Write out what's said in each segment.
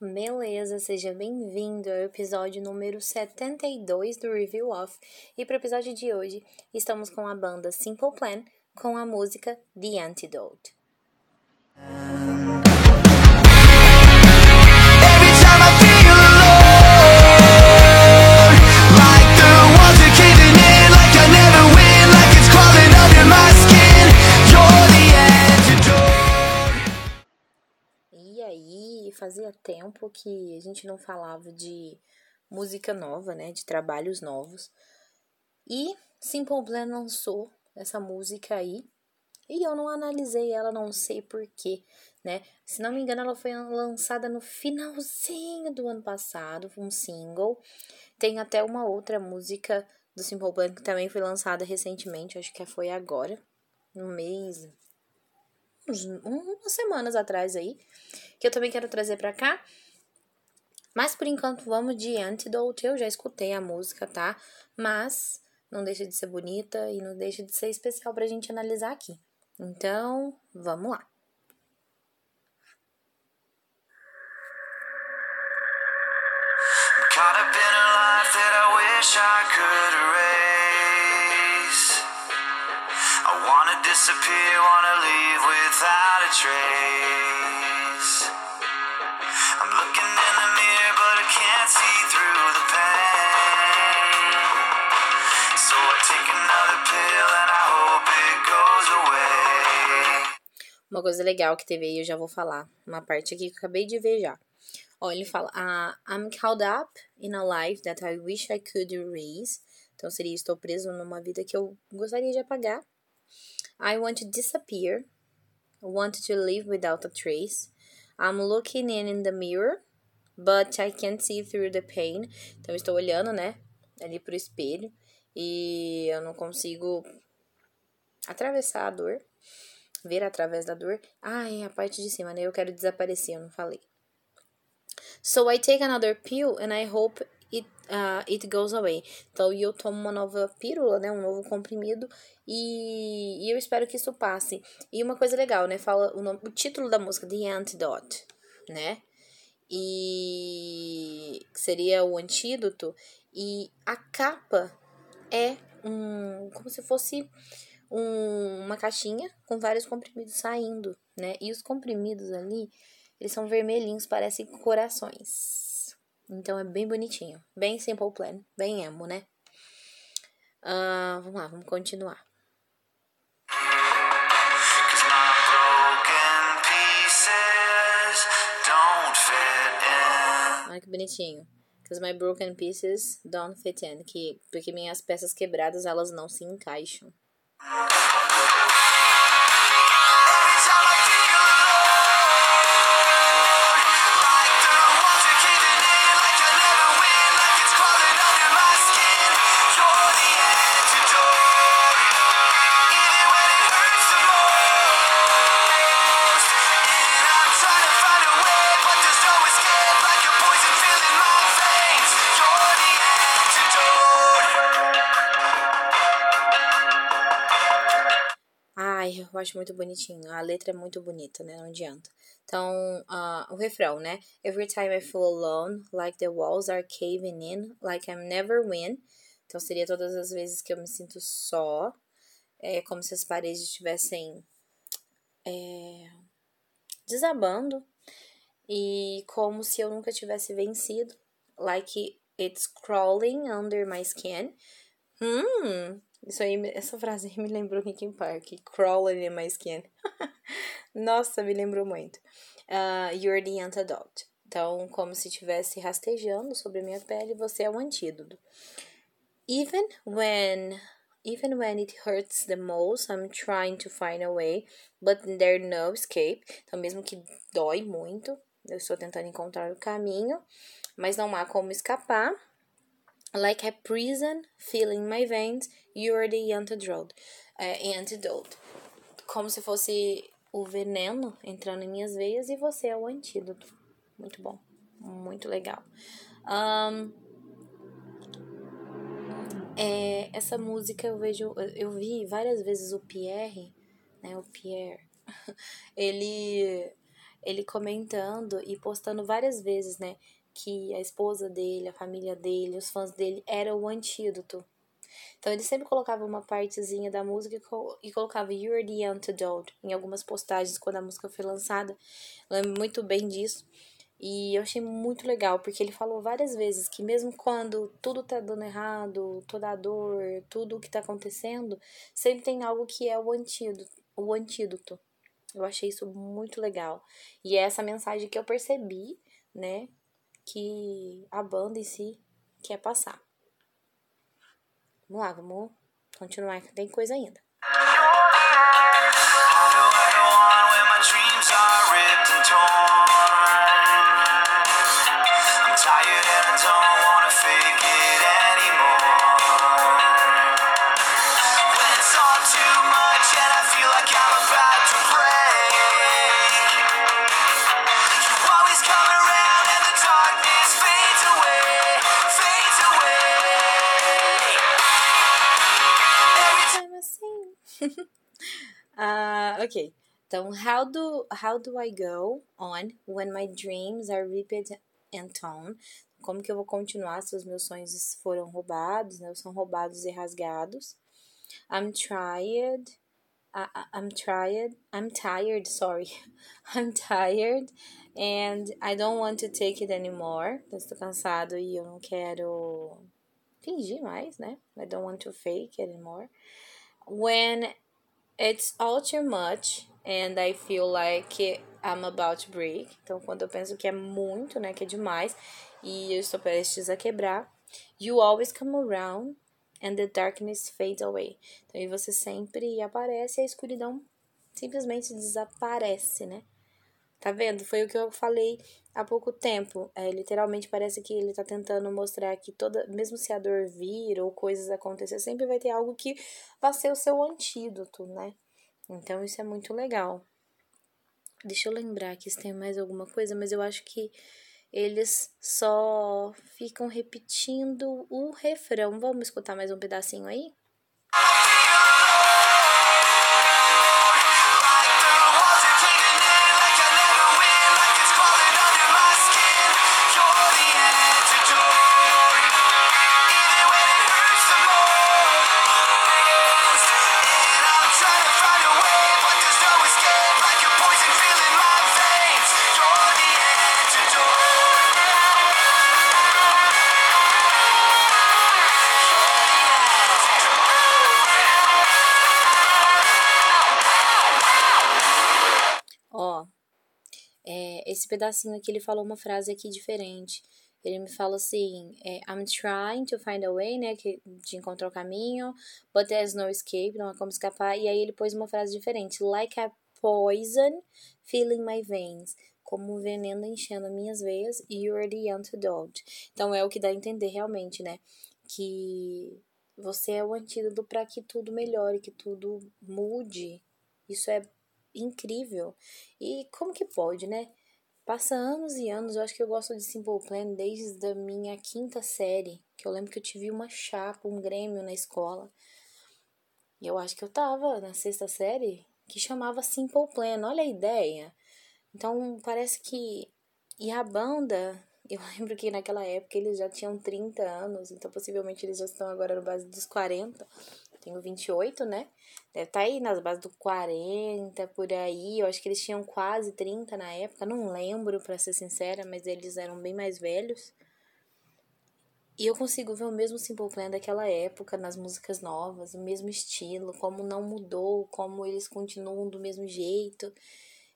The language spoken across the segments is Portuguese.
Beleza, seja bem-vindo ao episódio número 72 do Review Off. E para o episódio de hoje, estamos com a banda Simple Plan com a música The Antidote. Tempo que a gente não falava de música nova, né? De trabalhos novos. E Simple Plan lançou essa música aí. E eu não analisei ela, não sei porquê, né? Se não me engano, ela foi lançada no finalzinho do ano passado, um single. Tem até uma outra música do Simple Plan que também foi lançada recentemente, acho que foi agora, no mês, uns, umas semanas atrás aí, que eu também quero trazer pra cá. Mas por enquanto vamos de Antidote. Eu já escutei a música, tá? Mas não deixa de ser bonita e não deixa de ser especial pra gente analisar aqui. Então, vamos lá. Caught up in a life that I wish I could disappear, wanna leave without a trace. I'm looking in the mirror, but I can't see through the pain. So I take another pill and I hope it goes away. Uma coisa legal que teve aí, eu já vou falar. Uma parte aqui que eu acabei de ver já. Ó, ele fala: uh, I'm caught up in a life that I wish I could erase. Então seria: Estou preso numa vida que eu gostaria de apagar. I want to disappear. Want to live without a trace. I'm looking in, in the mirror, but I can't see through the pain. Então, estou olhando, né, ali pro espelho e eu não consigo atravessar a dor, ver através da dor. É a parte de cima, né? Eu quero desaparecer, eu não falei. So I take another pill and I hope uh, it goes away. Então, eu tomo uma nova pílula, né? Um novo comprimido e, e, eu espero que isso passe. E uma coisa legal, né? Fala o, nome, o título da música, The Antidote, né? E seria o antídoto. E a capa é um. como se fosse um, uma caixinha com vários comprimidos saindo, né? E os comprimidos ali, eles são vermelhinhos, parecem corações. Então é bem bonitinho. Bem simple plan. Bem emo, né? Uh, vamos lá, vamos continuar. Olha que bonitinho. Because my broken pieces don't fit in. Que, porque minhas peças quebradas, elas não se encaixam. Eu acho muito bonitinho. A letra é muito bonita, né? Não adianta. Então, uh, o refrão, né? Every time I feel alone, like the walls are caving in, like I'm never win. Então, seria todas as vezes que eu me sinto só. É como se as paredes estivessem é, desabando. E como se eu nunca tivesse vencido. Like it's crawling under my skin. Hum, isso aí, essa frase me lembrou Linkin Park. Crawling in my skin. Nossa, me lembrou muito. Uh, you're the antidote. Então, como se estivesse rastejando sobre a minha pele, você é o antídoto. Even when even when it hurts the most, I'm trying to find a way, but there's no escape. Então, mesmo que dói muito, eu estou tentando encontrar o caminho, mas não há como escapar. Like a prison filling my veins, you're the antidote. É, antidote. Como se fosse o veneno entrando em minhas veias e você é o antídoto. Muito bom. Muito legal. Um, é, essa música eu vejo, eu vi várias vezes o Pierre, né, o Pierre, ele ele comentando e postando várias vezes, né? Que a esposa dele, a família dele, os fãs dele eram o antídoto. Então ele sempre colocava uma partezinha da música e colocava You're the Antidote em algumas postagens quando a música foi lançada. Lembro muito bem disso. E eu achei muito legal, porque ele falou várias vezes que mesmo quando tudo tá dando errado, toda a dor, tudo o que tá acontecendo, sempre tem algo que é o antídoto, o antídoto. Eu achei isso muito legal. E é essa mensagem que eu percebi, né, que a banda em si quer passar. Vamos lá, vamos continuar, que tem coisa ainda. uh, ok. Então, how do, how do I go on when my dreams are ripped and torn? Como que eu vou continuar se os meus sonhos foram roubados, né? São roubados e rasgados. I'm tired. I, I'm tired. I'm tired, sorry. I'm tired and I don't want to take it anymore. estou cansado e eu não quero fingir mais, né? I don't want to fake anymore. When it's all too much and I feel like I'm about to break. Então, quando eu penso que é muito, né, que é demais e eu estou prestes a quebrar, you always come around and the darkness fades away. Então, e você sempre aparece e a escuridão simplesmente desaparece, né? Tá vendo? Foi o que eu falei há pouco tempo. É, literalmente parece que ele tá tentando mostrar que toda, mesmo se a dor vir ou coisas acontecer, sempre vai ter algo que vai ser o seu antídoto, né? Então isso é muito legal. Deixa eu lembrar que se tem mais alguma coisa, mas eu acho que eles só ficam repetindo o refrão. Vamos escutar mais um pedacinho aí? Esse pedacinho aqui ele falou uma frase aqui diferente. Ele me fala assim, é, I'm trying to find a way, né, que, de encontrar o caminho, but there's no escape, não há como escapar. E aí ele pôs uma frase diferente, like a poison filling my veins, como um veneno enchendo minhas veias, you're the antidote. Então é o que dá a entender realmente, né, que você é o antídoto para que tudo melhore, que tudo mude. Isso é incrível. E como que pode, né? Passa anos e anos, eu acho que eu gosto de Simple Plan desde a minha quinta série, que eu lembro que eu tive uma chapa, um grêmio na escola. E eu acho que eu tava na sexta série, que chamava Simple Plan, olha a ideia. Então, parece que... E a banda, eu lembro que naquela época eles já tinham 30 anos, então possivelmente eles já estão agora no base dos 40. Tenho 28, né? Deve estar tá aí nas bases do 40, por aí. Eu acho que eles tinham quase 30 na época. Não lembro, para ser sincera, mas eles eram bem mais velhos. E eu consigo ver o mesmo Simple Plan daquela época, nas músicas novas, o mesmo estilo, como não mudou, como eles continuam do mesmo jeito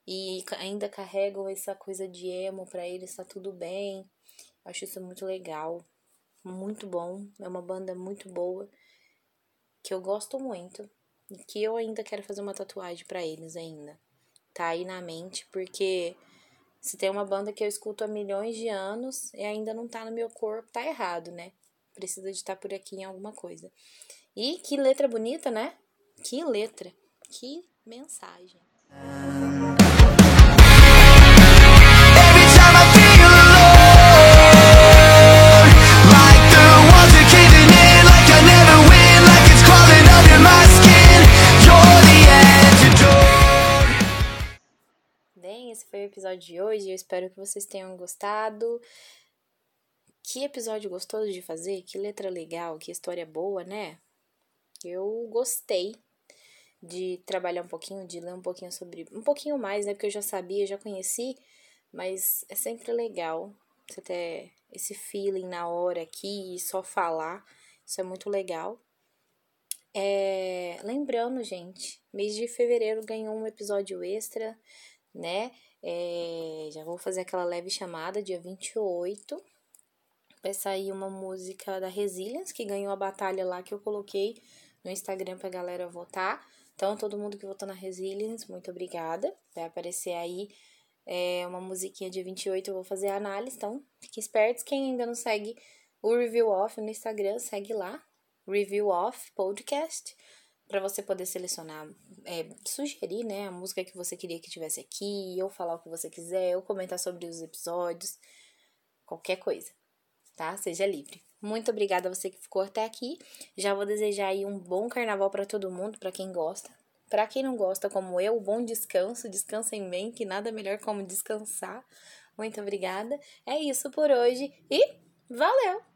e ainda carregam essa coisa de emo para eles, tá tudo bem. Eu acho isso muito legal, muito bom. É uma banda muito boa que eu gosto muito e que eu ainda quero fazer uma tatuagem para eles ainda. Tá aí na mente, porque se tem uma banda que eu escuto há milhões de anos e ainda não tá no meu corpo, tá errado, né? Precisa de estar tá por aqui em alguma coisa. E que letra bonita, né? Que letra, que mensagem. Episódio episódio de hoje. Eu espero que vocês tenham gostado. Que episódio gostoso de fazer, que letra legal, que história boa, né? Eu gostei de trabalhar um pouquinho, de ler um pouquinho sobre. Um pouquinho mais, né? Porque eu já sabia, já conheci, mas é sempre legal você ter esse feeling na hora aqui e só falar. Isso é muito legal. É, lembrando, gente, mês de fevereiro ganhou um episódio extra, né? É, já vou fazer aquela leve chamada, dia 28 vai sair uma música da Resilience, que ganhou a batalha lá que eu coloquei no Instagram pra galera votar. Então, todo mundo que votou na Resilience, muito obrigada. Vai aparecer aí é, uma musiquinha de 28, eu vou fazer a análise. Então, fiquem espertos. Quem ainda não segue o Review Off no Instagram, segue lá. Review Off Podcast. Para você poder selecionar, é, sugerir, né, a música que você queria que tivesse aqui, ou falar o que você quiser, ou comentar sobre os episódios, qualquer coisa tá? Seja livre. Muito obrigada a você que ficou até aqui. Já vou desejar aí um bom carnaval para todo mundo, para quem gosta. Para quem não gosta, como eu, bom descanso, descansem bem, que nada melhor como descansar. Muito obrigada. É isso por hoje e valeu!